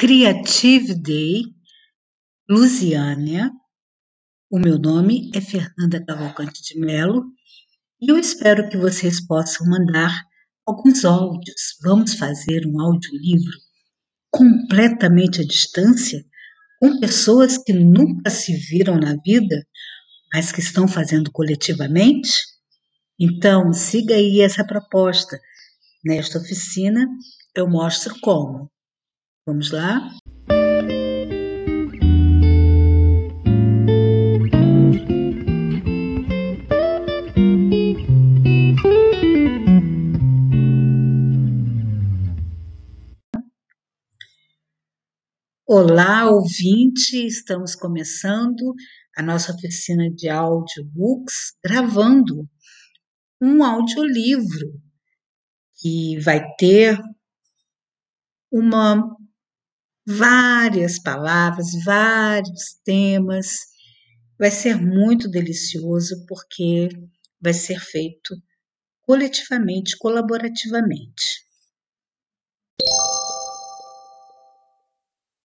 Creative Day, Lusiânia. O meu nome é Fernanda Cavalcante de Melo e eu espero que vocês possam mandar alguns áudios. Vamos fazer um audiolivro completamente à distância com pessoas que nunca se viram na vida, mas que estão fazendo coletivamente? Então, siga aí essa proposta. Nesta oficina, eu mostro como. Vamos lá? Olá, ouvinte! Estamos começando a nossa oficina de audiobooks, gravando um audiolivro que vai ter uma várias palavras, vários temas. Vai ser muito delicioso porque vai ser feito coletivamente, colaborativamente.